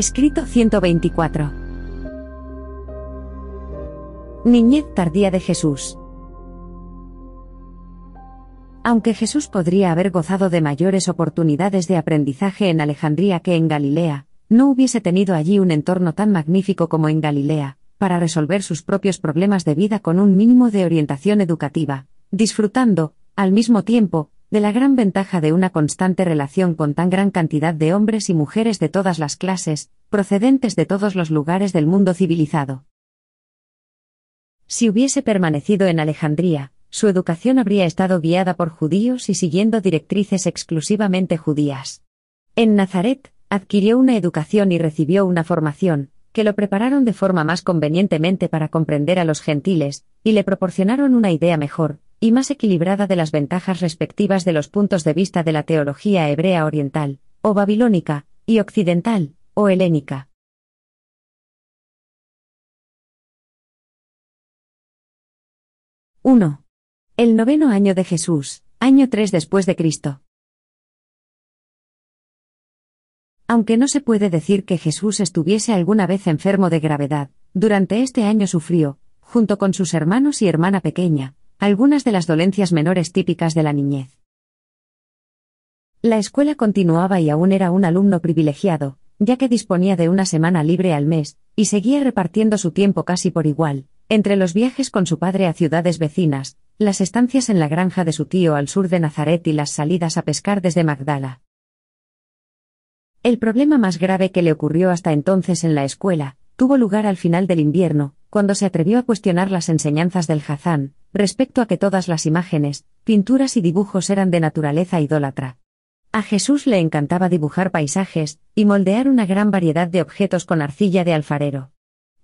Escrito 124. Niñez tardía de Jesús. Aunque Jesús podría haber gozado de mayores oportunidades de aprendizaje en Alejandría que en Galilea, no hubiese tenido allí un entorno tan magnífico como en Galilea, para resolver sus propios problemas de vida con un mínimo de orientación educativa, disfrutando, al mismo tiempo, de la gran ventaja de una constante relación con tan gran cantidad de hombres y mujeres de todas las clases, procedentes de todos los lugares del mundo civilizado. Si hubiese permanecido en Alejandría, su educación habría estado guiada por judíos y siguiendo directrices exclusivamente judías. En Nazaret, adquirió una educación y recibió una formación, que lo prepararon de forma más convenientemente para comprender a los gentiles, y le proporcionaron una idea mejor, y más equilibrada de las ventajas respectivas de los puntos de vista de la teología hebrea oriental, o babilónica, y occidental, o helénica. ¡1! El noveno año de Jesús, año 3 después de Cristo. Aunque no se puede decir que Jesús estuviese alguna vez enfermo de gravedad, durante este año sufrió, junto con sus hermanos y hermana pequeña, algunas de las dolencias menores típicas de la niñez. La escuela continuaba y aún era un alumno privilegiado, ya que disponía de una semana libre al mes, y seguía repartiendo su tiempo casi por igual, entre los viajes con su padre a ciudades vecinas, las estancias en la granja de su tío al sur de Nazaret y las salidas a pescar desde Magdala. El problema más grave que le ocurrió hasta entonces en la escuela, tuvo lugar al final del invierno, cuando se atrevió a cuestionar las enseñanzas del Hazán, respecto a que todas las imágenes, pinturas y dibujos eran de naturaleza idólatra. A Jesús le encantaba dibujar paisajes, y moldear una gran variedad de objetos con arcilla de alfarero.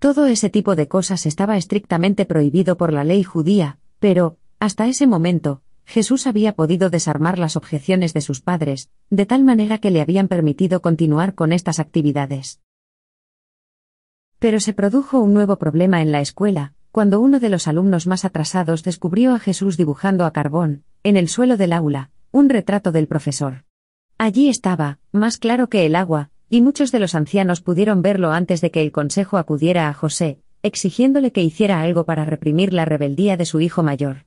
Todo ese tipo de cosas estaba estrictamente prohibido por la ley judía, pero, hasta ese momento, Jesús había podido desarmar las objeciones de sus padres, de tal manera que le habían permitido continuar con estas actividades. Pero se produjo un nuevo problema en la escuela, cuando uno de los alumnos más atrasados descubrió a Jesús dibujando a carbón, en el suelo del aula, un retrato del profesor. Allí estaba, más claro que el agua, y muchos de los ancianos pudieron verlo antes de que el consejo acudiera a José, exigiéndole que hiciera algo para reprimir la rebeldía de su hijo mayor.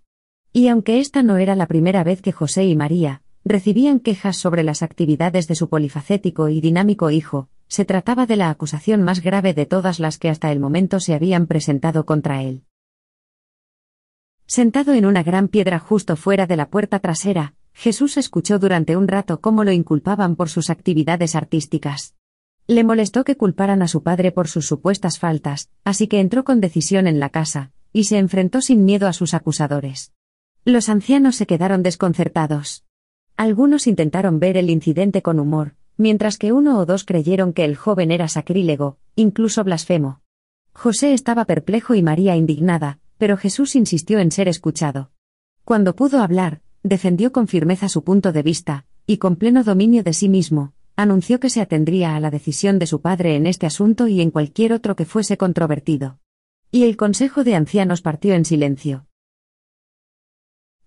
Y aunque esta no era la primera vez que José y María recibían quejas sobre las actividades de su polifacético y dinámico hijo, se trataba de la acusación más grave de todas las que hasta el momento se habían presentado contra él. Sentado en una gran piedra justo fuera de la puerta trasera, Jesús escuchó durante un rato cómo lo inculpaban por sus actividades artísticas. Le molestó que culparan a su padre por sus supuestas faltas, así que entró con decisión en la casa, y se enfrentó sin miedo a sus acusadores. Los ancianos se quedaron desconcertados. Algunos intentaron ver el incidente con humor, mientras que uno o dos creyeron que el joven era sacrílego, incluso blasfemo. José estaba perplejo y María indignada, pero Jesús insistió en ser escuchado. Cuando pudo hablar, defendió con firmeza su punto de vista, y con pleno dominio de sí mismo, anunció que se atendría a la decisión de su padre en este asunto y en cualquier otro que fuese controvertido. Y el Consejo de Ancianos partió en silencio.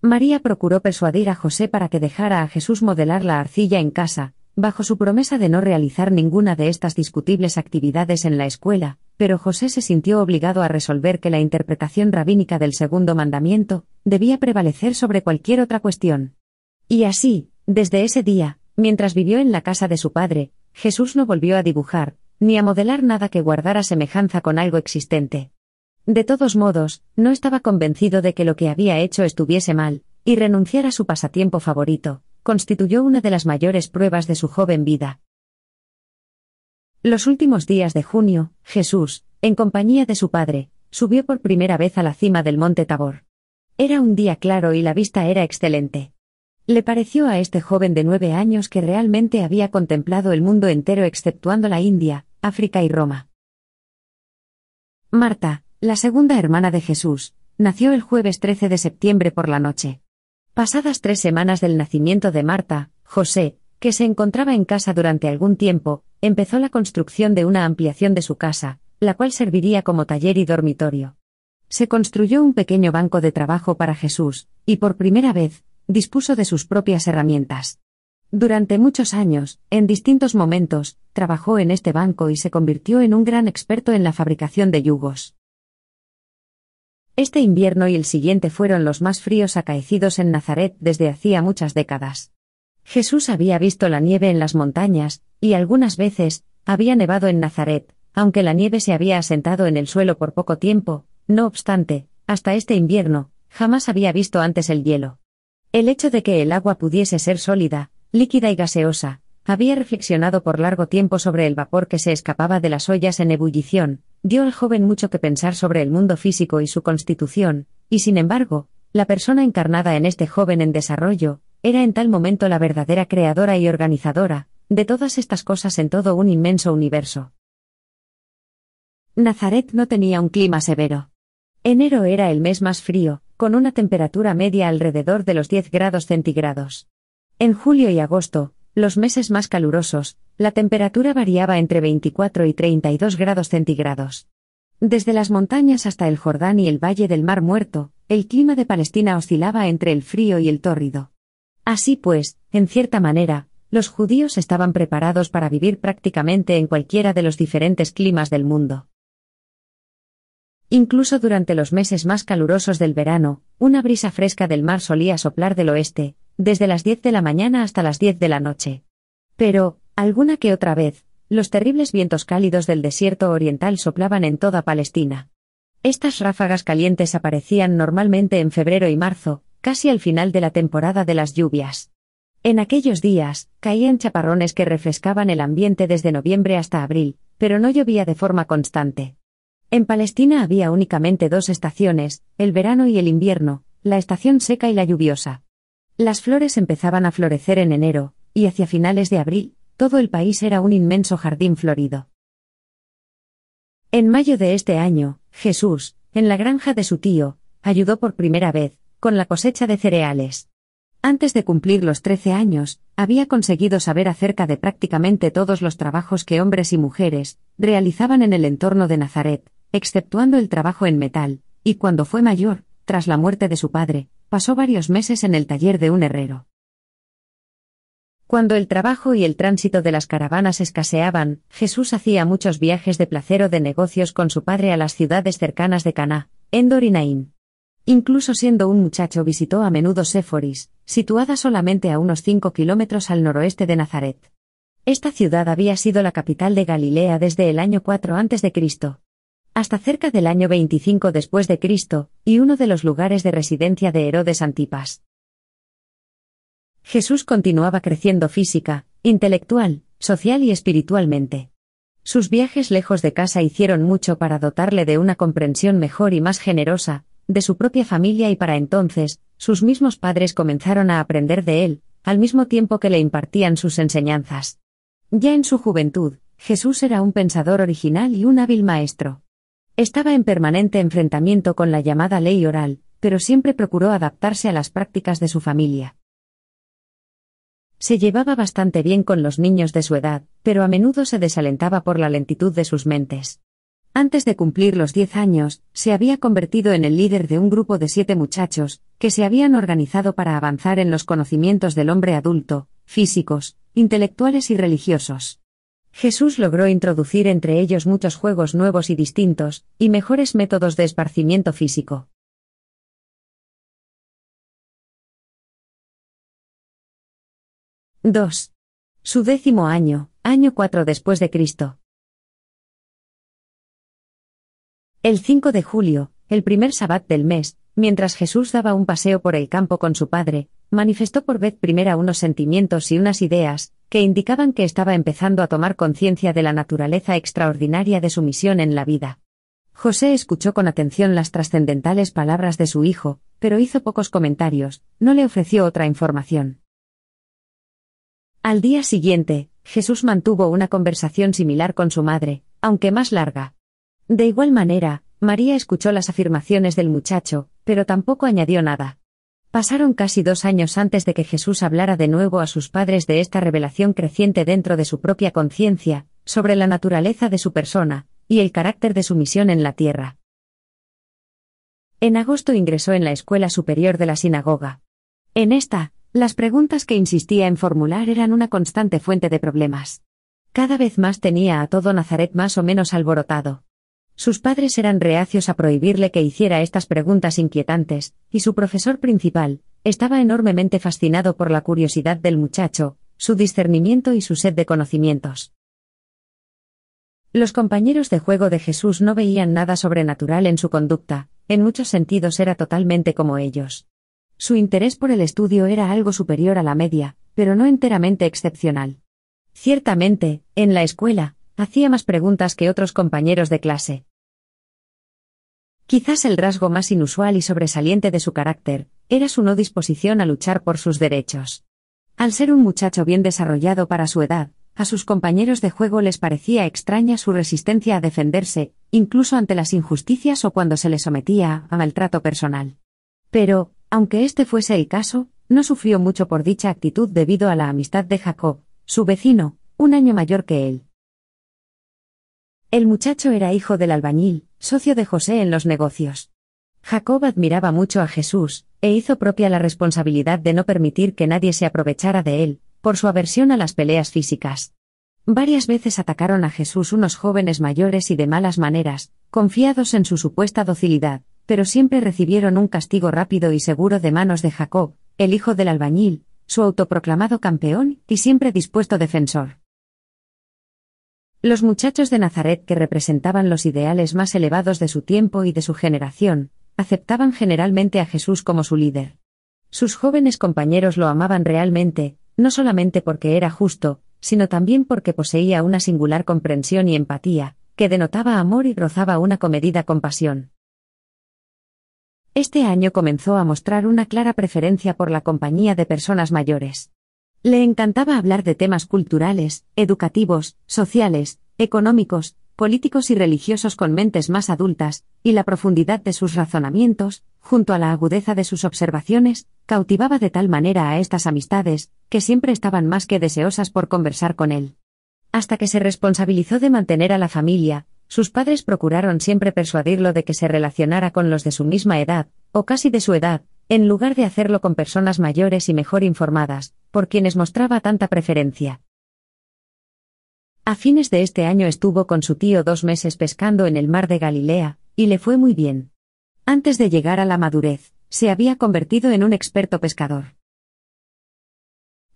María procuró persuadir a José para que dejara a Jesús modelar la arcilla en casa, bajo su promesa de no realizar ninguna de estas discutibles actividades en la escuela, pero José se sintió obligado a resolver que la interpretación rabínica del segundo mandamiento debía prevalecer sobre cualquier otra cuestión. Y así, desde ese día, mientras vivió en la casa de su padre, Jesús no volvió a dibujar, ni a modelar nada que guardara semejanza con algo existente. De todos modos, no estaba convencido de que lo que había hecho estuviese mal, y renunciar a su pasatiempo favorito, constituyó una de las mayores pruebas de su joven vida. Los últimos días de junio, Jesús, en compañía de su padre, subió por primera vez a la cima del monte Tabor. Era un día claro y la vista era excelente. Le pareció a este joven de nueve años que realmente había contemplado el mundo entero exceptuando la India, África y Roma. Marta, la segunda hermana de Jesús, nació el jueves 13 de septiembre por la noche. Pasadas tres semanas del nacimiento de Marta, José, que se encontraba en casa durante algún tiempo, empezó la construcción de una ampliación de su casa, la cual serviría como taller y dormitorio. Se construyó un pequeño banco de trabajo para Jesús, y por primera vez, dispuso de sus propias herramientas. Durante muchos años, en distintos momentos, trabajó en este banco y se convirtió en un gran experto en la fabricación de yugos. Este invierno y el siguiente fueron los más fríos acaecidos en Nazaret desde hacía muchas décadas. Jesús había visto la nieve en las montañas, y algunas veces, había nevado en Nazaret, aunque la nieve se había asentado en el suelo por poco tiempo, no obstante, hasta este invierno, jamás había visto antes el hielo. El hecho de que el agua pudiese ser sólida, líquida y gaseosa, había reflexionado por largo tiempo sobre el vapor que se escapaba de las ollas en ebullición, dio al joven mucho que pensar sobre el mundo físico y su constitución, y sin embargo, la persona encarnada en este joven en desarrollo, era en tal momento la verdadera creadora y organizadora, de todas estas cosas en todo un inmenso universo. Nazaret no tenía un clima severo. Enero era el mes más frío, con una temperatura media alrededor de los 10 grados centígrados. En julio y agosto, los meses más calurosos, la temperatura variaba entre 24 y 32 grados centígrados. Desde las montañas hasta el Jordán y el Valle del Mar Muerto, el clima de Palestina oscilaba entre el frío y el tórrido. Así pues, en cierta manera, los judíos estaban preparados para vivir prácticamente en cualquiera de los diferentes climas del mundo. Incluso durante los meses más calurosos del verano, una brisa fresca del mar solía soplar del oeste, desde las 10 de la mañana hasta las 10 de la noche. Pero, alguna que otra vez, los terribles vientos cálidos del desierto oriental soplaban en toda Palestina. Estas ráfagas calientes aparecían normalmente en febrero y marzo, casi al final de la temporada de las lluvias. En aquellos días, caían chaparrones que refrescaban el ambiente desde noviembre hasta abril, pero no llovía de forma constante. En Palestina había únicamente dos estaciones, el verano y el invierno, la estación seca y la lluviosa. Las flores empezaban a florecer en enero, y hacia finales de abril, todo el país era un inmenso jardín florido. En mayo de este año, Jesús, en la granja de su tío, ayudó por primera vez, con la cosecha de cereales. Antes de cumplir los trece años, había conseguido saber acerca de prácticamente todos los trabajos que hombres y mujeres realizaban en el entorno de Nazaret, exceptuando el trabajo en metal, y cuando fue mayor, tras la muerte de su padre, pasó varios meses en el taller de un herrero. Cuando el trabajo y el tránsito de las caravanas escaseaban, Jesús hacía muchos viajes de placer o de negocios con su padre a las ciudades cercanas de Caná, Endor y Naín. Incluso siendo un muchacho visitó a menudo Séforis, situada solamente a unos 5 kilómetros al noroeste de Nazaret. Esta ciudad había sido la capital de Galilea desde el año 4 a.C hasta cerca del año 25 después de Cristo, y uno de los lugares de residencia de Herodes Antipas. Jesús continuaba creciendo física, intelectual, social y espiritualmente. Sus viajes lejos de casa hicieron mucho para dotarle de una comprensión mejor y más generosa, de su propia familia y para entonces, sus mismos padres comenzaron a aprender de él, al mismo tiempo que le impartían sus enseñanzas. Ya en su juventud, Jesús era un pensador original y un hábil maestro. Estaba en permanente enfrentamiento con la llamada ley oral, pero siempre procuró adaptarse a las prácticas de su familia. Se llevaba bastante bien con los niños de su edad, pero a menudo se desalentaba por la lentitud de sus mentes. Antes de cumplir los diez años, se había convertido en el líder de un grupo de siete muchachos, que se habían organizado para avanzar en los conocimientos del hombre adulto, físicos, intelectuales y religiosos. Jesús logró introducir entre ellos muchos juegos nuevos y distintos, y mejores métodos de esparcimiento físico. —2. Su décimo año, año 4 después de Cristo. El 5 de julio, el primer sabbat del mes, mientras Jesús daba un paseo por el campo con su padre, manifestó por vez primera unos sentimientos y unas ideas, que indicaban que estaba empezando a tomar conciencia de la naturaleza extraordinaria de su misión en la vida. José escuchó con atención las trascendentales palabras de su hijo, pero hizo pocos comentarios, no le ofreció otra información. Al día siguiente, Jesús mantuvo una conversación similar con su madre, aunque más larga. De igual manera, María escuchó las afirmaciones del muchacho, pero tampoco añadió nada. Pasaron casi dos años antes de que Jesús hablara de nuevo a sus padres de esta revelación creciente dentro de su propia conciencia, sobre la naturaleza de su persona, y el carácter de su misión en la tierra. En agosto ingresó en la escuela superior de la sinagoga. En esta, Las preguntas que insistía en formular eran una constante fuente de problemas. Cada vez más tenía a todo Nazaret más o menos alborotado. Sus padres eran reacios a prohibirle que hiciera estas preguntas inquietantes, y su profesor principal, estaba enormemente fascinado por la curiosidad del muchacho, su discernimiento y su sed de conocimientos. Los compañeros de juego de Jesús no veían nada sobrenatural en su conducta, en muchos sentidos era totalmente como ellos. Su interés por el estudio era algo superior a la media, pero no enteramente excepcional. Ciertamente, en la escuela, hacía más preguntas que otros compañeros de clase. Quizás el rasgo más inusual y sobresaliente de su carácter, era su no disposición a luchar por sus derechos. Al ser un muchacho bien desarrollado para su edad, a sus compañeros de juego les parecía extraña su resistencia a defenderse, incluso ante las injusticias o cuando se le sometía a maltrato personal. Pero, aunque este fuese el caso, no sufrió mucho por dicha actitud debido a la amistad de Jacob, su vecino, un año mayor que él. El muchacho era hijo del albañil, socio de José en los negocios. Jacob admiraba mucho a Jesús, e hizo propia la responsabilidad de no permitir que nadie se aprovechara de él, por su aversión a las peleas físicas. Varias veces atacaron a Jesús unos jóvenes mayores y de malas maneras, confiados en su supuesta docilidad, pero siempre recibieron un castigo rápido y seguro de manos de Jacob, el hijo del albañil, su autoproclamado campeón y siempre dispuesto defensor. Los muchachos de Nazaret que representaban los ideales más elevados de su tiempo y de su generación, aceptaban generalmente a Jesús como su líder. Sus jóvenes compañeros lo amaban realmente, no solamente porque era justo, sino también porque poseía una singular comprensión y empatía, que denotaba amor y rozaba una comedida compasión. Este año comenzó a mostrar una clara preferencia por la compañía de personas mayores. Le encantaba hablar de temas culturales, educativos, sociales, económicos, políticos y religiosos con mentes más adultas, y la profundidad de sus razonamientos, junto a la agudeza de sus observaciones, cautivaba de tal manera a estas amistades, que siempre estaban más que deseosas por conversar con él. Hasta que se responsabilizó de mantener a la familia, sus padres procuraron siempre persuadirlo de que se relacionara con los de su misma edad, o casi de su edad, en lugar de hacerlo con personas mayores y mejor informadas, por quienes mostraba tanta preferencia. A fines de este año estuvo con su tío dos meses pescando en el mar de Galilea, y le fue muy bien. Antes de llegar a la madurez, se había convertido en un experto pescador.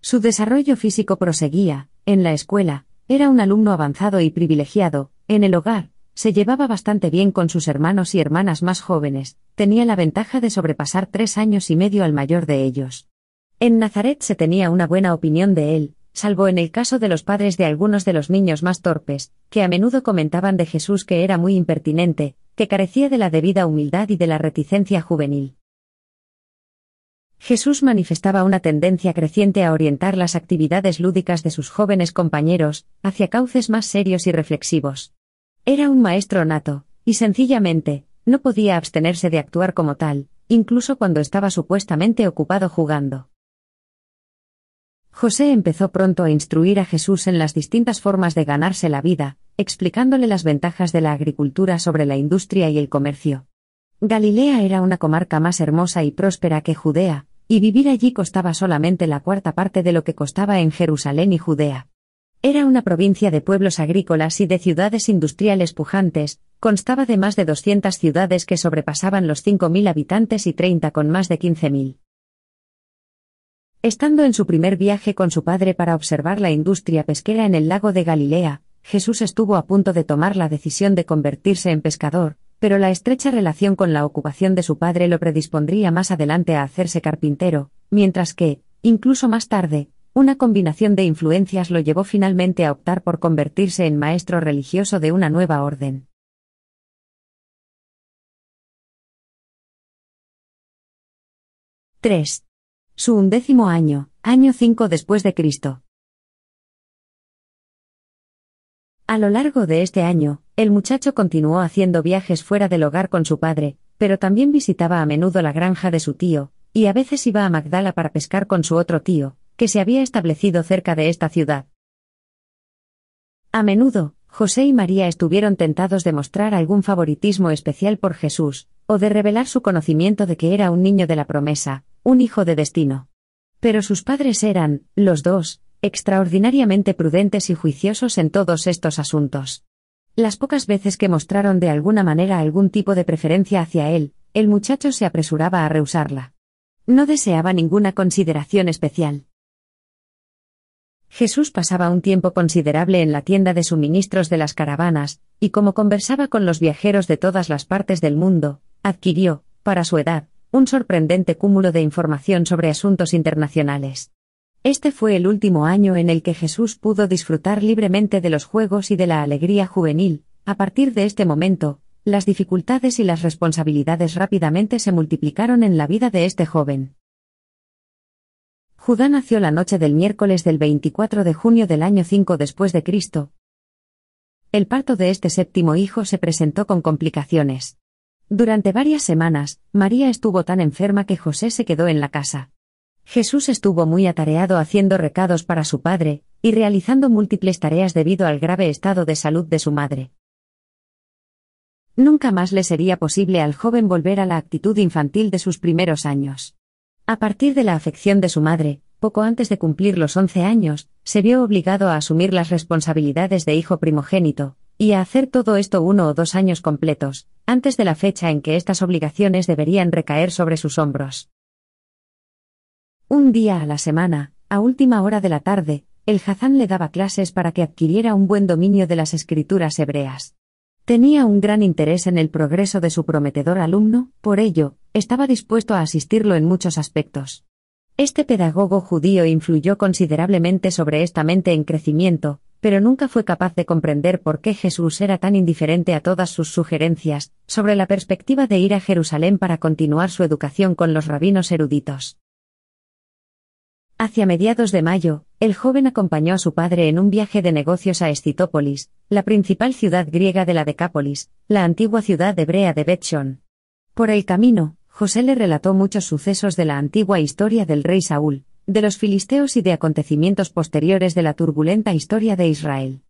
Su desarrollo físico proseguía, en la escuela, era un alumno avanzado y privilegiado, en el hogar, se llevaba bastante bien con sus hermanos y hermanas más jóvenes, tenía la ventaja de sobrepasar tres años y medio al mayor de ellos. En Nazaret se tenía una buena opinión de él, salvo en el caso de los padres de algunos de los niños más torpes, que a menudo comentaban de Jesús que era muy impertinente, que carecía de la debida humildad y de la reticencia juvenil. Jesús manifestaba una tendencia creciente a orientar las actividades lúdicas de sus jóvenes compañeros hacia cauces más serios y reflexivos. Era un maestro nato, y sencillamente, no podía abstenerse de actuar como tal, incluso cuando estaba supuestamente ocupado jugando. José empezó pronto a instruir a Jesús en las distintas formas de ganarse la vida, explicándole las ventajas de la agricultura sobre la industria y el comercio. Galilea era una comarca más hermosa y próspera que Judea, y vivir allí costaba solamente la cuarta parte de lo que costaba en Jerusalén y Judea. Era una provincia de pueblos agrícolas y de ciudades industriales pujantes, constaba de más de 200 ciudades que sobrepasaban los 5.000 habitantes y 30 con más de 15.000. Estando en su primer viaje con su padre para observar la industria pesquera en el lago de Galilea, Jesús estuvo a punto de tomar la decisión de convertirse en pescador, pero la estrecha relación con la ocupación de su padre lo predispondría más adelante a hacerse carpintero, mientras que, incluso más tarde, una combinación de influencias lo llevó finalmente a optar por convertirse en maestro religioso de una nueva orden. —3. Su undécimo año, año 5 después de Cristo. A lo largo de este año, el muchacho continuó haciendo viajes fuera del hogar con su padre, pero también visitaba a menudo la granja de su tío, y a veces iba a Magdala para pescar con su otro tío, que se había establecido cerca de esta ciudad. A menudo, José y María estuvieron tentados de mostrar algún favoritismo especial por Jesús, o de revelar su conocimiento de que era un niño de la promesa, un hijo de destino. Pero sus padres eran, los dos, extraordinariamente prudentes y juiciosos en todos estos asuntos. Las pocas veces que mostraron de alguna manera algún tipo de preferencia hacia él, el muchacho se apresuraba a rehusarla. No deseaba ninguna consideración especial. Jesús pasaba un tiempo considerable en la tienda de suministros de las caravanas, y como conversaba con los viajeros de todas las partes del mundo, adquirió, para su edad, un sorprendente cúmulo de información sobre asuntos internacionales. Este fue el último año en el que Jesús pudo disfrutar libremente de los juegos y de la alegría juvenil. A partir de este momento, las dificultades y las responsabilidades rápidamente se multiplicaron en la vida de este joven. Judá nació la noche del miércoles del 24 de junio del año 5 después de Cristo. El parto de este séptimo hijo se presentó con complicaciones. Durante varias semanas, María estuvo tan enferma que José se quedó en la casa. Jesús estuvo muy atareado haciendo recados para su padre, y realizando múltiples tareas debido al grave estado de salud de su madre. Nunca más le sería posible al joven volver a la actitud infantil de sus primeros años. A partir de la afección de su madre, poco antes de cumplir los once años, se vio obligado a asumir las responsabilidades de hijo primogénito, y a hacer todo esto uno o dos años completos, antes de la fecha en que estas obligaciones deberían recaer sobre sus hombros. Un día a la semana, a última hora de la tarde, el Hazán le daba clases para que adquiriera un buen dominio de las escrituras hebreas. Tenía un gran interés en el progreso de su prometedor alumno, por ello, estaba dispuesto a asistirlo en muchos aspectos. Este pedagogo judío influyó considerablemente sobre esta mente en crecimiento, pero nunca fue capaz de comprender por qué Jesús era tan indiferente a todas sus sugerencias, sobre la perspectiva de ir a Jerusalén para continuar su educación con los rabinos eruditos. Hacia mediados de mayo, el joven acompañó a su padre en un viaje de negocios a Escitópolis, la principal ciudad griega de la Decápolis, la antigua ciudad hebrea de Betshon. Por el camino, José le relató muchos sucesos de la antigua historia del rey Saúl, de los filisteos y de acontecimientos posteriores de la turbulenta historia de Israel.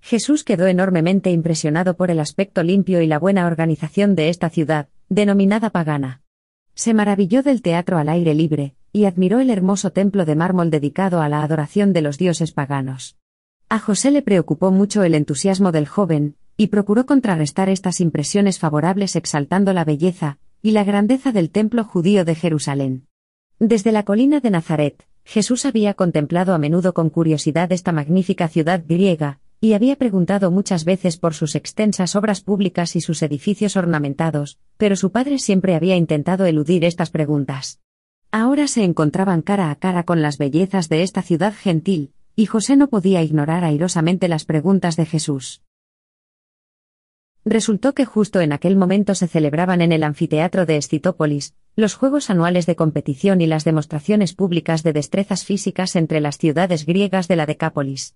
Jesús quedó enormemente impresionado por el aspecto limpio y la buena organización de esta ciudad, denominada pagana. Se maravilló del teatro al aire libre, y admiró el hermoso templo de mármol dedicado a la adoración de los dioses paganos. A José le preocupó mucho el entusiasmo del joven, y procuró contrarrestar estas impresiones favorables exaltando la belleza y la grandeza del templo judío de Jerusalén. Desde la colina de Nazaret, Jesús había contemplado a menudo con curiosidad esta magnífica ciudad griega, y había preguntado muchas veces por sus extensas obras públicas y sus edificios ornamentados, pero su padre siempre había intentado eludir estas preguntas. Ahora se encontraban cara a cara con las bellezas de esta ciudad gentil, y José no podía ignorar airosamente las preguntas de Jesús. Resultó que justo en aquel momento se celebraban en el anfiteatro de Escitópolis, los Juegos Anuales de Competición y las demostraciones públicas de destrezas físicas entre las ciudades griegas de la Decápolis.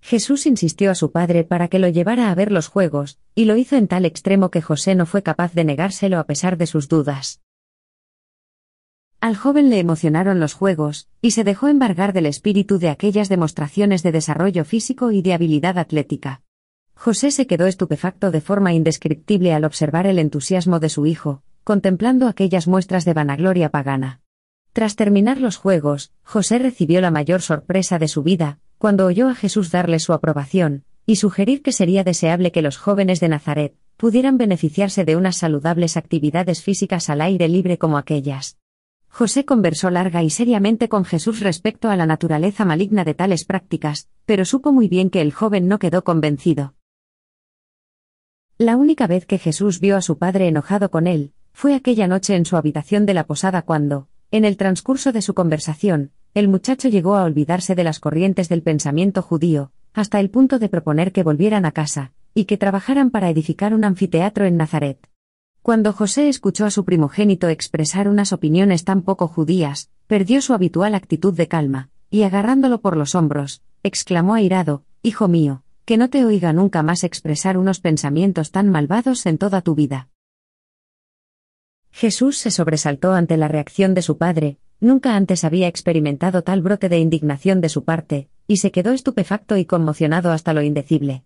Jesús insistió a su padre para que lo llevara a ver los Juegos, y lo hizo en tal extremo que José no fue capaz de negárselo a pesar de sus dudas. Al joven le emocionaron los Juegos, y se dejó embargar del espíritu de aquellas demostraciones de desarrollo físico y de habilidad atlética. José se quedó estupefacto de forma indescriptible al observar el entusiasmo de su hijo, contemplando aquellas muestras de vanagloria pagana. Tras terminar los juegos, José recibió la mayor sorpresa de su vida, cuando oyó a Jesús darle su aprobación, y sugerir que sería deseable que los jóvenes de Nazaret pudieran beneficiarse de unas saludables actividades físicas al aire libre como aquellas. José conversó larga y seriamente con Jesús respecto a la naturaleza maligna de tales prácticas, pero supo muy bien que el joven no quedó convencido. La única vez que Jesús vio a su padre enojado con él, fue aquella noche en su habitación de la posada cuando, en el transcurso de su conversación, el muchacho llegó a olvidarse de las corrientes del pensamiento judío, hasta el punto de proponer que volvieran a casa, y que trabajaran para edificar un anfiteatro en Nazaret. Cuando José escuchó a su primogénito expresar unas opiniones tan poco judías, perdió su habitual actitud de calma, y agarrándolo por los hombros, exclamó airado, Hijo mío, que no te oiga nunca más expresar unos pensamientos tan malvados en toda tu vida. Jesús se sobresaltó ante la reacción de su padre, nunca antes había experimentado tal brote de indignación de su parte, y se quedó estupefacto y conmocionado hasta lo indecible.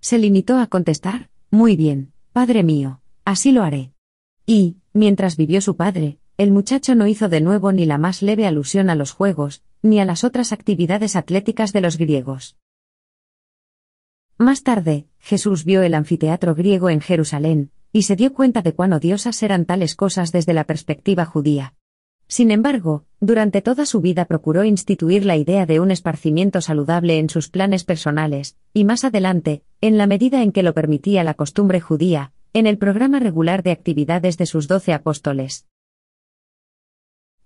Se limitó a contestar, Muy bien, Padre mío, así lo haré. Y, mientras vivió su padre, el muchacho no hizo de nuevo ni la más leve alusión a los juegos, ni a las otras actividades atléticas de los griegos. Más tarde, Jesús vio el anfiteatro griego en Jerusalén, y se dio cuenta de cuán odiosas eran tales cosas desde la perspectiva judía. Sin embargo, durante toda su vida procuró instituir la idea de un esparcimiento saludable en sus planes personales, y más adelante, en la medida en que lo permitía la costumbre judía, en el programa regular de actividades de sus doce apóstoles.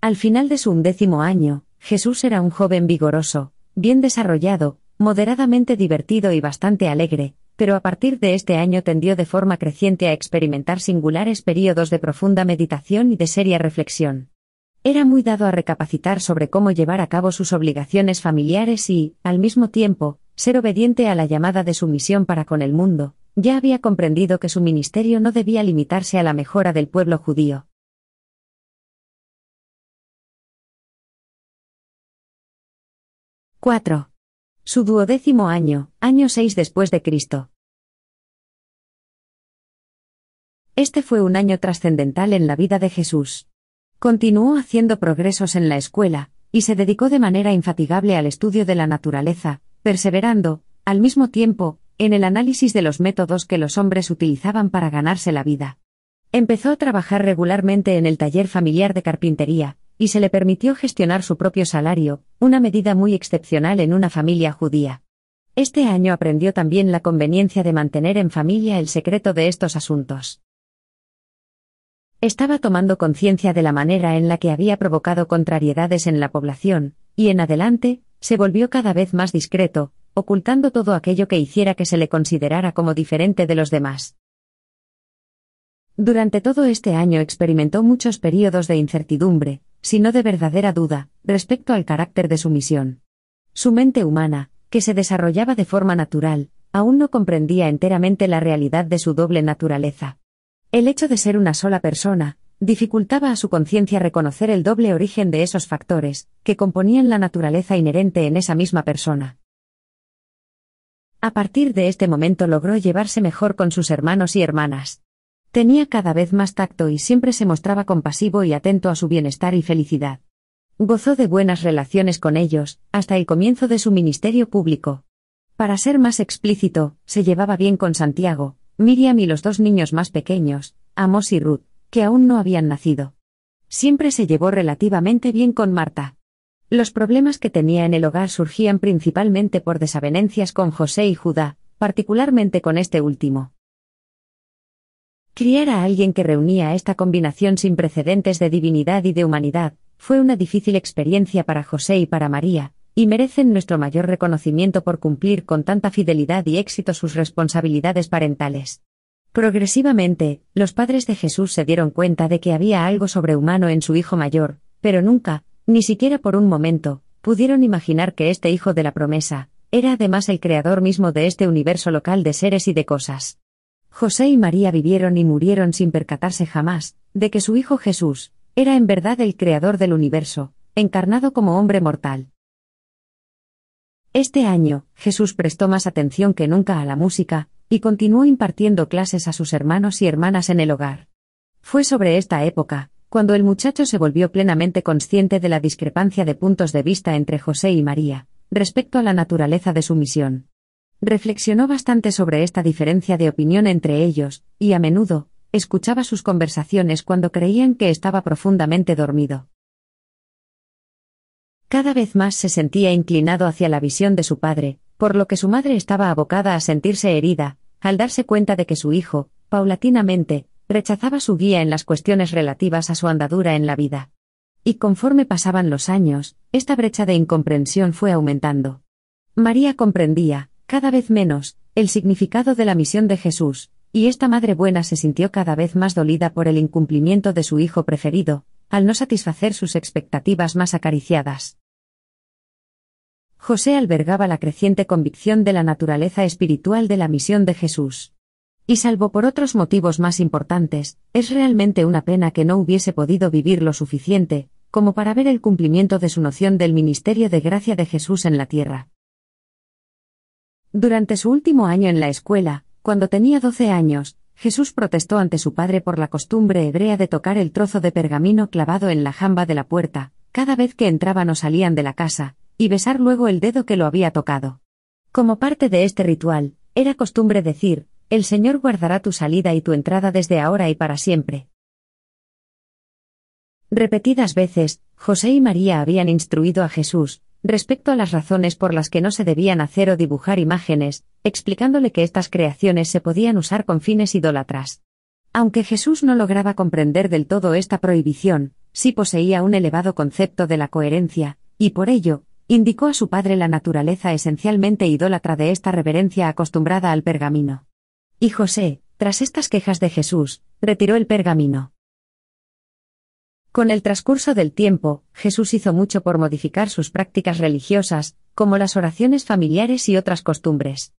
Al final de su undécimo año, Jesús era un joven vigoroso, bien desarrollado, moderadamente divertido y bastante alegre, pero a partir de este año tendió de forma creciente a experimentar singulares períodos de profunda meditación y de seria reflexión. Era muy dado a recapacitar sobre cómo llevar a cabo sus obligaciones familiares y, al mismo tiempo, ser obediente a la llamada de su misión para con el mundo. Ya había comprendido que su ministerio no debía limitarse a la mejora del pueblo judío. 4. Su duodécimo año, año 6 después de Cristo. Este fue un año trascendental en la vida de Jesús. Continuó haciendo progresos en la escuela, y se dedicó de manera infatigable al estudio de la naturaleza, perseverando, al mismo tiempo, en el análisis de los métodos que los hombres utilizaban para ganarse la vida. Empezó a trabajar regularmente en el taller familiar de carpintería, y se le permitió gestionar su propio salario, una medida muy excepcional en una familia judía. Este año aprendió también la conveniencia de mantener en familia el secreto de estos asuntos. Estaba tomando conciencia de la manera en la que había provocado contrariedades en la población, y en adelante, se volvió cada vez más discreto, ocultando todo aquello que hiciera que se le considerara como diferente de los demás. Durante todo este año experimentó muchos períodos de incertidumbre, sino de verdadera duda, respecto al carácter de su misión. Su mente humana, que se desarrollaba de forma natural, aún no comprendía enteramente la realidad de su doble naturaleza. El hecho de ser una sola persona, dificultaba a su conciencia reconocer el doble origen de esos factores, que componían la naturaleza inherente en esa misma persona. A partir de este momento logró llevarse mejor con sus hermanos y hermanas. Tenía cada vez más tacto y siempre se mostraba compasivo y atento a su bienestar y felicidad. Gozó de buenas relaciones con ellos, hasta el comienzo de su ministerio público. Para ser más explícito, se llevaba bien con Santiago, Miriam y los dos niños más pequeños, Amos y Ruth, que aún no habían nacido. Siempre se llevó relativamente bien con Marta. Los problemas que tenía en el hogar surgían principalmente por desavenencias con José y Judá, particularmente con este último. Criar a alguien que reunía esta combinación sin precedentes de divinidad y de humanidad, fue una difícil experiencia para José y para María, y merecen nuestro mayor reconocimiento por cumplir con tanta fidelidad y éxito sus responsabilidades parentales. Progresivamente, los padres de Jesús se dieron cuenta de que había algo sobrehumano en su hijo mayor, pero nunca, ni siquiera por un momento, pudieron imaginar que este hijo de la promesa, era además el creador mismo de este universo local de seres y de cosas. José y María vivieron y murieron sin percatarse jamás, de que su Hijo Jesús, era en verdad el Creador del universo, encarnado como hombre mortal. Este año, Jesús prestó más atención que nunca a la música, y continuó impartiendo clases a sus hermanos y hermanas en el hogar. Fue sobre esta época, cuando el muchacho se volvió plenamente consciente de la discrepancia de puntos de vista entre José y María, respecto a la naturaleza de su misión. Reflexionó bastante sobre esta diferencia de opinión entre ellos, y a menudo, escuchaba sus conversaciones cuando creían que estaba profundamente dormido. Cada vez más se sentía inclinado hacia la visión de su padre, por lo que su madre estaba abocada a sentirse herida, al darse cuenta de que su hijo, paulatinamente, rechazaba su guía en las cuestiones relativas a su andadura en la vida. Y conforme pasaban los años, esta brecha de incomprensión fue aumentando. María comprendía, cada vez menos, el significado de la misión de Jesús, y esta madre buena se sintió cada vez más dolida por el incumplimiento de su hijo preferido, al no satisfacer sus expectativas más acariciadas. José albergaba la creciente convicción de la naturaleza espiritual de la misión de Jesús. Y salvo por otros motivos más importantes, es realmente una pena que no hubiese podido vivir lo suficiente, como para ver el cumplimiento de su noción del ministerio de gracia de Jesús en la tierra. Durante su último año en la escuela, cuando tenía 12 años, Jesús protestó ante su padre por la costumbre hebrea de tocar el trozo de pergamino clavado en la jamba de la puerta, cada vez que entraban o salían de la casa, y besar luego el dedo que lo había tocado. Como parte de este ritual, era costumbre decir, el Señor guardará tu salida y tu entrada desde ahora y para siempre. Repetidas veces, José y María habían instruido a Jesús, respecto a las razones por las que no se debían hacer o dibujar imágenes, explicándole que estas creaciones se podían usar con fines idólatras. Aunque Jesús no lograba comprender del todo esta prohibición, sí poseía un elevado concepto de la coherencia, y por ello, indicó a su padre la naturaleza esencialmente idólatra de esta reverencia acostumbrada al pergamino. Y José, tras estas quejas de Jesús, retiró el pergamino. Con el transcurso del tiempo, Jesús hizo mucho por modificar sus prácticas religiosas, como las oraciones familiares y otras costumbres.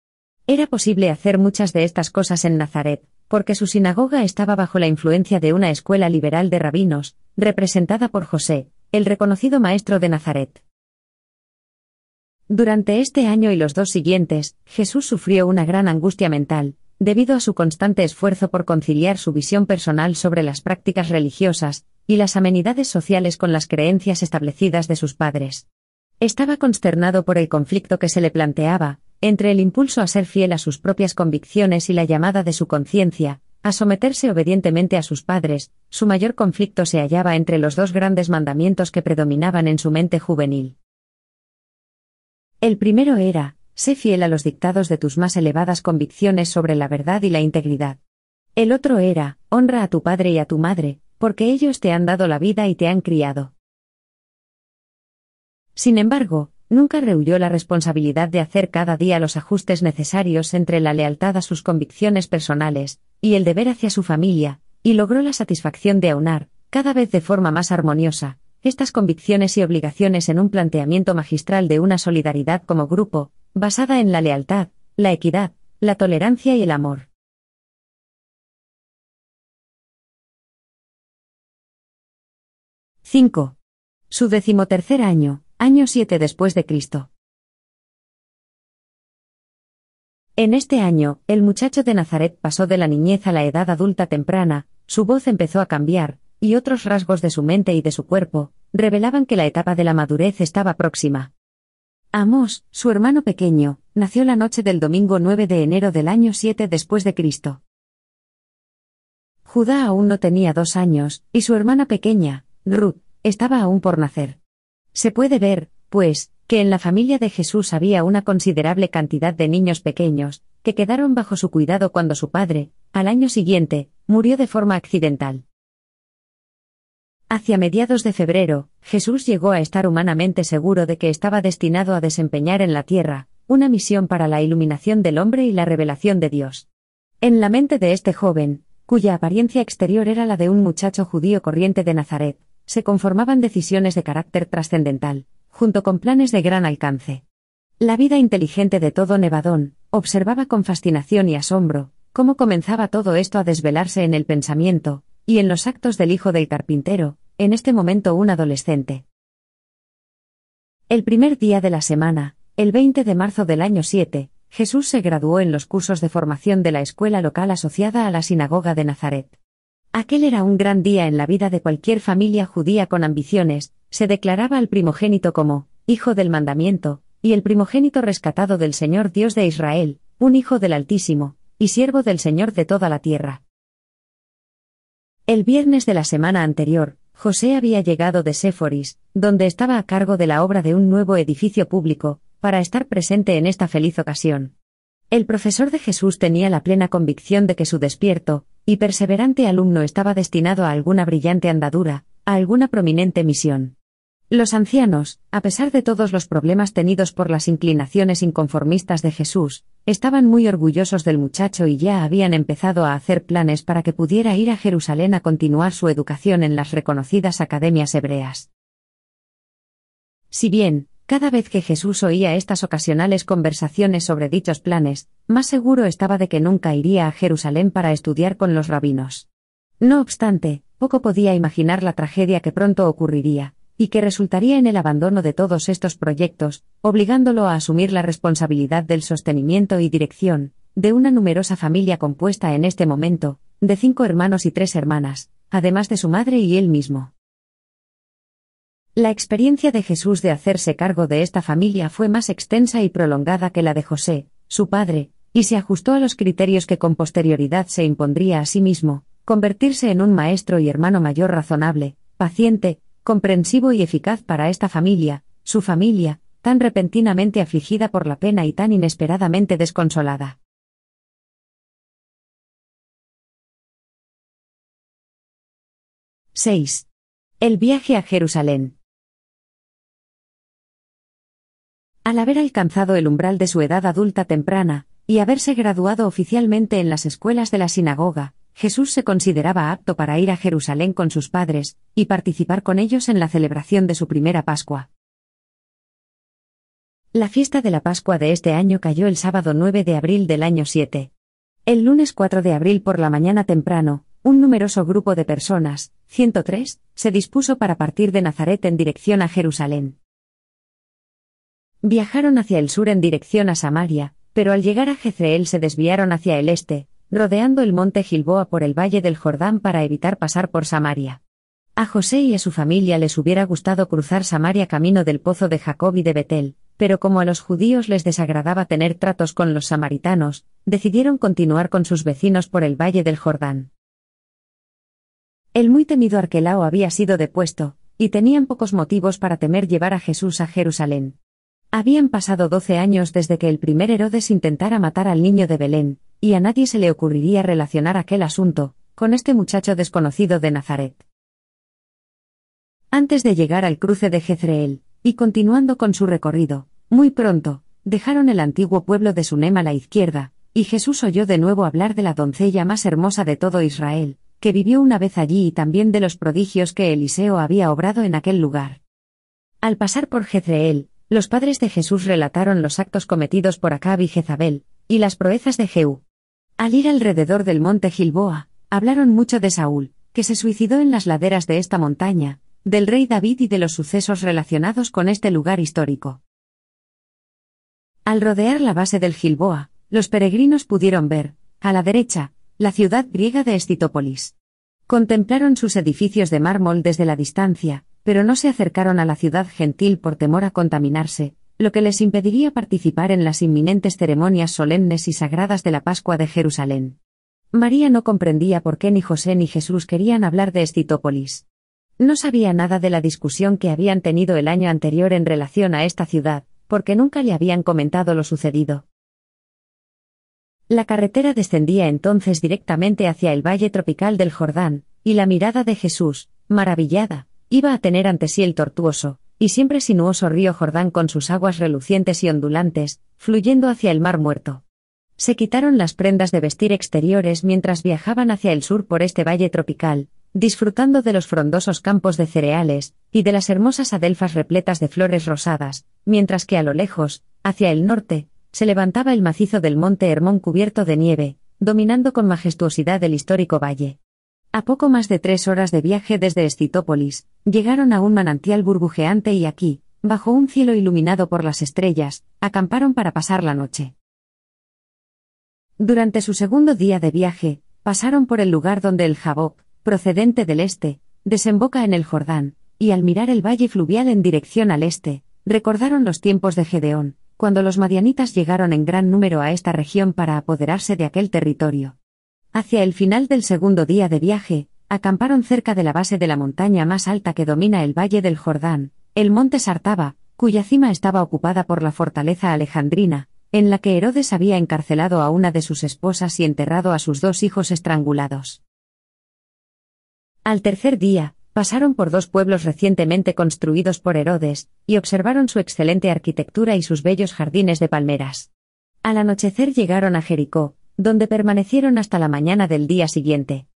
Era posible hacer muchas de estas cosas en Nazaret, porque su sinagoga estaba bajo la influencia de una escuela liberal de rabinos, representada por José, el reconocido maestro de Nazaret. Durante este año y los dos siguientes, Jesús sufrió una gran angustia mental, debido a su constante esfuerzo por conciliar su visión personal sobre las prácticas religiosas, y las amenidades sociales con las creencias establecidas de sus padres. Estaba consternado por el conflicto que se le planteaba, entre el impulso a ser fiel a sus propias convicciones y la llamada de su conciencia, a someterse obedientemente a sus padres, su mayor conflicto se hallaba entre los dos grandes mandamientos que predominaban en su mente juvenil. El primero era, sé fiel a los dictados de tus más elevadas convicciones sobre la verdad y la integridad. El otro era, honra a tu padre y a tu madre, porque ellos te han dado la vida y te han criado. Sin embargo, nunca rehuyó la responsabilidad de hacer cada día los ajustes necesarios entre la lealtad a sus convicciones personales, y el deber hacia su familia, y logró la satisfacción de aunar, cada vez de forma más armoniosa, estas convicciones y obligaciones en un planteamiento magistral de una solidaridad como grupo, basada en la lealtad, la equidad, la tolerancia y el amor. 5. Su decimotercer año, año 7 después de Cristo. En este año, el muchacho de Nazaret pasó de la niñez a la edad adulta temprana, su voz empezó a cambiar, y otros rasgos de su mente y de su cuerpo, revelaban que la etapa de la madurez estaba próxima. Amos, su hermano pequeño, nació la noche del domingo 9 de enero del año 7 después de Cristo. Judá aún no tenía dos años, y su hermana pequeña, Ruth, estaba aún por nacer. Se puede ver, pues, que en la familia de Jesús había una considerable cantidad de niños pequeños, que quedaron bajo su cuidado cuando su padre, al año siguiente, murió de forma accidental. Hacia mediados de febrero, Jesús llegó a estar humanamente seguro de que estaba destinado a desempeñar en la tierra, una misión para la iluminación del hombre y la revelación de Dios. En la mente de este joven, cuya apariencia exterior era la de un muchacho judío corriente de Nazaret, se conformaban decisiones de carácter trascendental, junto con planes de gran alcance. La vida inteligente de todo Nevadón, observaba con fascinación y asombro, cómo comenzaba todo esto a desvelarse en el pensamiento, y en los actos del hijo del carpintero, en este momento un adolescente. El primer día de la semana, el 20 de marzo del año 7, Jesús se graduó en los cursos de formación de la escuela local asociada a la sinagoga de Nazaret. Aquel era un gran día en la vida de cualquier familia judía con ambiciones, se declaraba al primogénito como, hijo del mandamiento, y el primogénito rescatado del Señor Dios de Israel, un hijo del Altísimo, y siervo del Señor de toda la tierra. El viernes de la semana anterior, José había llegado de Séforis, donde estaba a cargo de la obra de un nuevo edificio público, para estar presente en esta feliz ocasión. El profesor de Jesús tenía la plena convicción de que su despierto y perseverante alumno estaba destinado a alguna brillante andadura, a alguna prominente misión. Los ancianos, a pesar de todos los problemas tenidos por las inclinaciones inconformistas de Jesús, estaban muy orgullosos del muchacho y ya habían empezado a hacer planes para que pudiera ir a Jerusalén a continuar su educación en las reconocidas academias hebreas. Si bien, cada vez que Jesús oía estas ocasionales conversaciones sobre dichos planes, más seguro estaba de que nunca iría a Jerusalén para estudiar con los rabinos. No obstante, poco podía imaginar la tragedia que pronto ocurriría, y que resultaría en el abandono de todos estos proyectos, obligándolo a asumir la responsabilidad del sostenimiento y dirección, de una numerosa familia compuesta en este momento, de cinco hermanos y tres hermanas, además de su madre y él mismo. La experiencia de Jesús de hacerse cargo de esta familia fue más extensa y prolongada que la de José, su padre, y se ajustó a los criterios que con posterioridad se impondría a sí mismo, convertirse en un maestro y hermano mayor razonable, paciente, comprensivo y eficaz para esta familia, su familia, tan repentinamente afligida por la pena y tan inesperadamente desconsolada. —6. El viaje a Jerusalén. Al haber alcanzado el umbral de su edad adulta temprana, y haberse graduado oficialmente en las escuelas de la sinagoga, Jesús se consideraba apto para ir a Jerusalén con sus padres, y participar con ellos en la celebración de su primera Pascua. La fiesta de la Pascua de este año cayó el sábado 9 de abril del año 7. El lunes 4 de abril por la mañana temprano, un numeroso grupo de personas, 103, se dispuso para partir de Nazaret en dirección a Jerusalén. Viajaron hacia el sur en dirección a Samaria, pero al llegar a Jezreel se desviaron hacia el este, rodeando el monte Gilboa por el valle del Jordán para evitar pasar por Samaria. A José y a su familia les hubiera gustado cruzar Samaria camino del pozo de Jacob y de Betel, pero como a los judíos les desagradaba tener tratos con los samaritanos, decidieron continuar con sus vecinos por el valle del Jordán. El muy temido Arquelao había sido depuesto, y tenían pocos motivos para temer llevar a Jesús a Jerusalén. Habían pasado doce años desde que el primer Herodes intentara matar al niño de Belén, y a nadie se le ocurriría relacionar aquel asunto, con este muchacho desconocido de Nazaret. Antes de llegar al cruce de Jezreel, y continuando con su recorrido, muy pronto, dejaron el antiguo pueblo de Sunem a la izquierda, y Jesús oyó de nuevo hablar de la doncella más hermosa de todo Israel, que vivió una vez allí y también de los prodigios que Eliseo había obrado en aquel lugar. Al pasar por Jezreel, los padres de Jesús relataron los actos cometidos por Acab y Jezabel, y las proezas de Jehú. Al ir alrededor del monte Gilboa, hablaron mucho de Saúl, que se suicidó en las laderas de esta montaña, del rey David y de los sucesos relacionados con este lugar histórico. Al rodear la base del Gilboa, los peregrinos pudieron ver, a la derecha, la ciudad griega de Estitópolis. Contemplaron sus edificios de mármol desde la distancia, pero no se acercaron a la ciudad gentil por temor a contaminarse, lo que les impediría participar en las inminentes ceremonias solemnes y sagradas de la Pascua de Jerusalén. María no comprendía por qué ni José ni Jesús querían hablar de Estitópolis. No sabía nada de la discusión que habían tenido el año anterior en relación a esta ciudad, porque nunca le habían comentado lo sucedido. La carretera descendía entonces directamente hacia el valle tropical del Jordán, y la mirada de Jesús, maravillada, iba a tener ante sí el tortuoso, y siempre sinuoso río Jordán con sus aguas relucientes y ondulantes, fluyendo hacia el mar muerto. Se quitaron las prendas de vestir exteriores mientras viajaban hacia el sur por este valle tropical, disfrutando de los frondosos campos de cereales, y de las hermosas adelfas repletas de flores rosadas, mientras que a lo lejos, hacia el norte, se levantaba el macizo del monte Hermón cubierto de nieve, dominando con majestuosidad el histórico valle. A poco más de tres horas de viaje desde Estitópolis, llegaron a un manantial burbujeante y aquí, bajo un cielo iluminado por las estrellas, acamparon para pasar la noche. Durante su segundo día de viaje, pasaron por el lugar donde el Jaboc, procedente del este, desemboca en el Jordán, y al mirar el valle fluvial en dirección al este, recordaron los tiempos de Gedeón, cuando los madianitas llegaron en gran número a esta región para apoderarse de aquel territorio. Hacia el final del segundo día de viaje, acamparon cerca de la base de la montaña más alta que domina el valle del Jordán, el monte Sartaba, cuya cima estaba ocupada por la fortaleza alejandrina, en la que Herodes había encarcelado a una de sus esposas y enterrado a sus dos hijos estrangulados. Al tercer día, pasaron por dos pueblos recientemente construidos por Herodes, y observaron su excelente arquitectura y sus bellos jardines de palmeras. Al anochecer llegaron a Jericó, donde permanecieron hasta la mañana del día siguiente.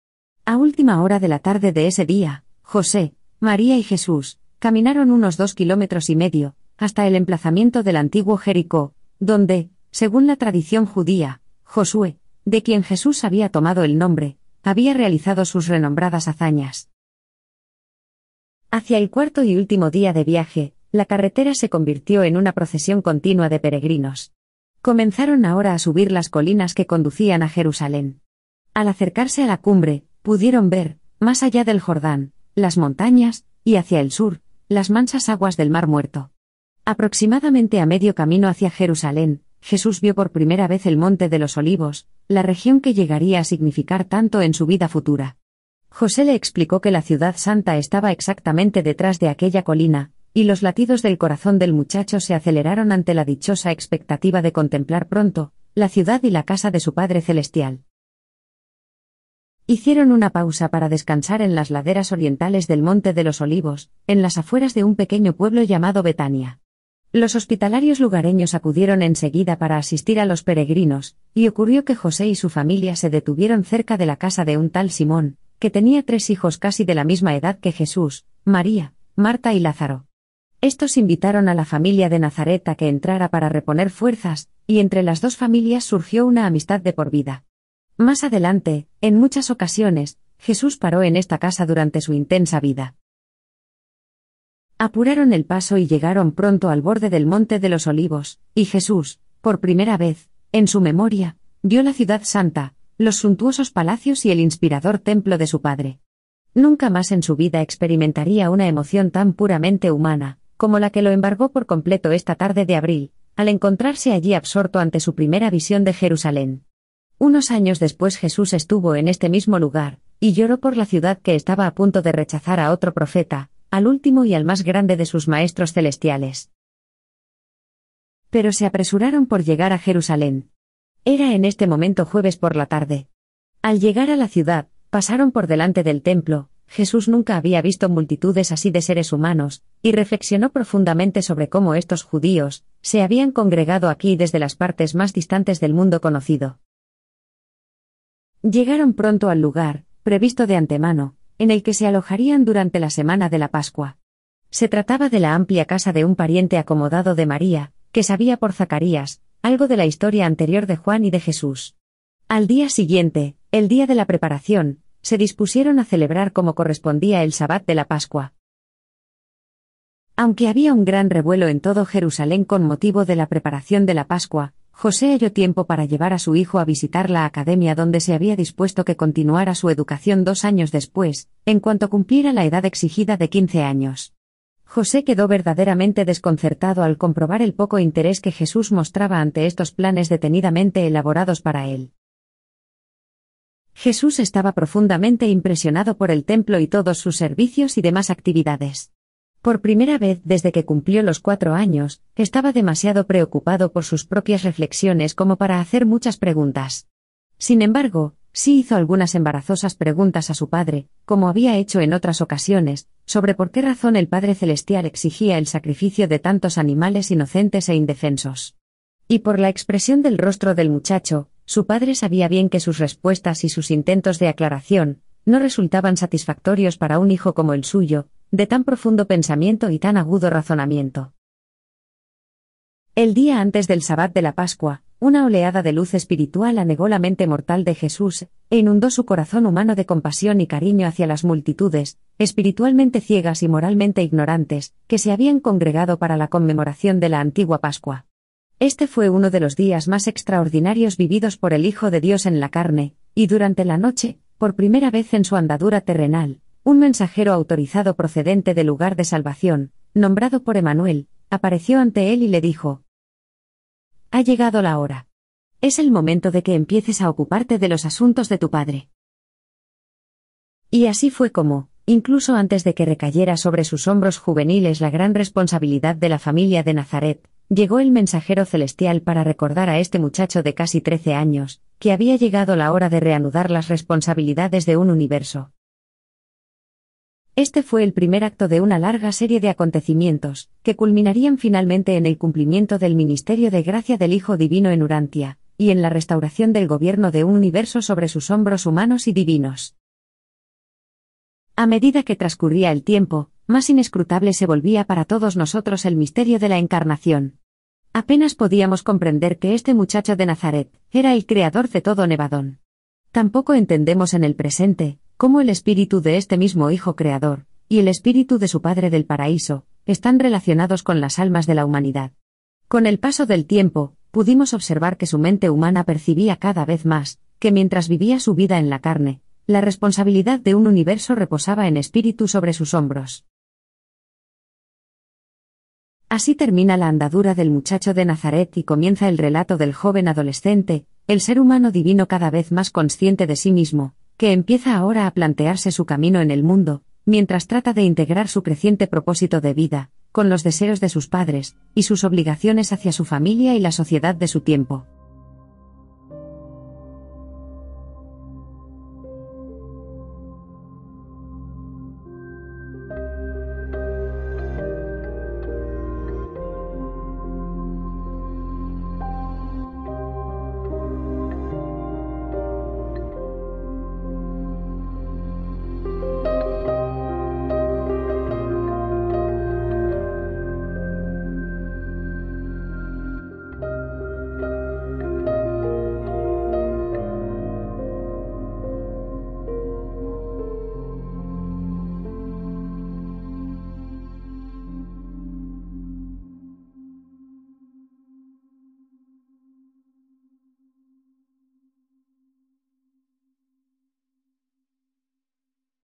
A última hora de la tarde de ese día, José, María y Jesús, caminaron unos dos kilómetros y medio, hasta el emplazamiento del antiguo Jericó, donde, según la tradición judía, Josué, de quien Jesús había tomado el nombre, había realizado sus renombradas hazañas. Hacia el cuarto y último día de viaje, la carretera se convirtió en una procesión continua de peregrinos. Comenzaron ahora a subir las colinas que conducían a Jerusalén. Al acercarse a la cumbre, pudieron ver, más allá del Jordán, las montañas, y hacia el sur, las mansas aguas del Mar Muerto. Aproximadamente a medio camino hacia Jerusalén, Jesús vio por primera vez el Monte de los Olivos, la región que llegaría a significar tanto en su vida futura. José le explicó que la ciudad santa estaba exactamente detrás de aquella colina, y los latidos del corazón del muchacho se aceleraron ante la dichosa expectativa de contemplar pronto, la ciudad y la casa de su Padre Celestial. Hicieron una pausa para descansar en las laderas orientales del Monte de los Olivos, en las afueras de un pequeño pueblo llamado Betania. Los hospitalarios lugareños acudieron enseguida para asistir a los peregrinos, y ocurrió que José y su familia se detuvieron cerca de la casa de un tal Simón, que tenía tres hijos casi de la misma edad que Jesús, María, Marta y Lázaro. Estos invitaron a la familia de Nazaret a que entrara para reponer fuerzas, y entre las dos familias surgió una amistad de por vida. Más adelante, en muchas ocasiones, Jesús paró en esta casa durante su intensa vida. Apuraron el paso y llegaron pronto al borde del monte de los olivos, y Jesús, por primera vez, en su memoria, vio la ciudad santa, los suntuosos palacios y el inspirador templo de su Padre. Nunca más en su vida experimentaría una emoción tan puramente humana, como la que lo embargó por completo esta tarde de abril, al encontrarse allí absorto ante su primera visión de Jerusalén. Unos años después Jesús estuvo en este mismo lugar, y lloró por la ciudad que estaba a punto de rechazar a otro profeta, al último y al más grande de sus maestros celestiales. Pero se apresuraron por llegar a Jerusalén. Era en este momento jueves por la tarde. Al llegar a la ciudad, pasaron por delante del templo, Jesús nunca había visto multitudes así de seres humanos, y reflexionó profundamente sobre cómo estos judíos se habían congregado aquí desde las partes más distantes del mundo conocido. Llegaron pronto al lugar, previsto de antemano, en el que se alojarían durante la semana de la Pascua. Se trataba de la amplia casa de un pariente acomodado de María, que sabía por Zacarías, algo de la historia anterior de Juan y de Jesús. Al día siguiente, el día de la preparación, se dispusieron a celebrar como correspondía el Sabbat de la Pascua. Aunque había un gran revuelo en todo Jerusalén con motivo de la preparación de la Pascua, José halló tiempo para llevar a su hijo a visitar la academia donde se había dispuesto que continuara su educación dos años después, en cuanto cumpliera la edad exigida de 15 años. José quedó verdaderamente desconcertado al comprobar el poco interés que Jesús mostraba ante estos planes detenidamente elaborados para él. Jesús estaba profundamente impresionado por el templo y todos sus servicios y demás actividades. Por primera vez desde que cumplió los cuatro años, estaba demasiado preocupado por sus propias reflexiones como para hacer muchas preguntas. Sin embargo, sí hizo algunas embarazosas preguntas a su padre, como había hecho en otras ocasiones, sobre por qué razón el Padre Celestial exigía el sacrificio de tantos animales inocentes e indefensos. Y por la expresión del rostro del muchacho, su padre sabía bien que sus respuestas y sus intentos de aclaración, no resultaban satisfactorios para un hijo como el suyo, de tan profundo pensamiento y tan agudo razonamiento. El día antes del Sabbat de la Pascua, una oleada de luz espiritual anegó la mente mortal de Jesús, e inundó su corazón humano de compasión y cariño hacia las multitudes, espiritualmente ciegas y moralmente ignorantes, que se habían congregado para la conmemoración de la antigua Pascua. Este fue uno de los días más extraordinarios vividos por el Hijo de Dios en la carne, y durante la noche, por primera vez en su andadura terrenal, un mensajero autorizado procedente del lugar de salvación, nombrado por Emanuel, apareció ante él y le dijo, Ha llegado la hora. Es el momento de que empieces a ocuparte de los asuntos de tu Padre. Y así fue como, incluso antes de que recayera sobre sus hombros juveniles la gran responsabilidad de la familia de Nazaret, Llegó el mensajero celestial para recordar a este muchacho de casi trece años, que había llegado la hora de reanudar las responsabilidades de un universo. Este fue el primer acto de una larga serie de acontecimientos, que culminarían finalmente en el cumplimiento del ministerio de gracia del Hijo Divino en Urantia, y en la restauración del gobierno de un universo sobre sus hombros humanos y divinos. A medida que transcurría el tiempo, más inescrutable se volvía para todos nosotros el misterio de la encarnación. Apenas podíamos comprender que este muchacho de Nazaret era el creador de todo Nevadón. Tampoco entendemos en el presente cómo el espíritu de este mismo Hijo Creador, y el espíritu de su Padre del Paraíso, están relacionados con las almas de la humanidad. Con el paso del tiempo, pudimos observar que su mente humana percibía cada vez más, que mientras vivía su vida en la carne, la responsabilidad de un universo reposaba en espíritu sobre sus hombros. Así termina la andadura del muchacho de Nazaret y comienza el relato del joven adolescente, el ser humano divino cada vez más consciente de sí mismo, que empieza ahora a plantearse su camino en el mundo, mientras trata de integrar su creciente propósito de vida, con los deseos de sus padres, y sus obligaciones hacia su familia y la sociedad de su tiempo.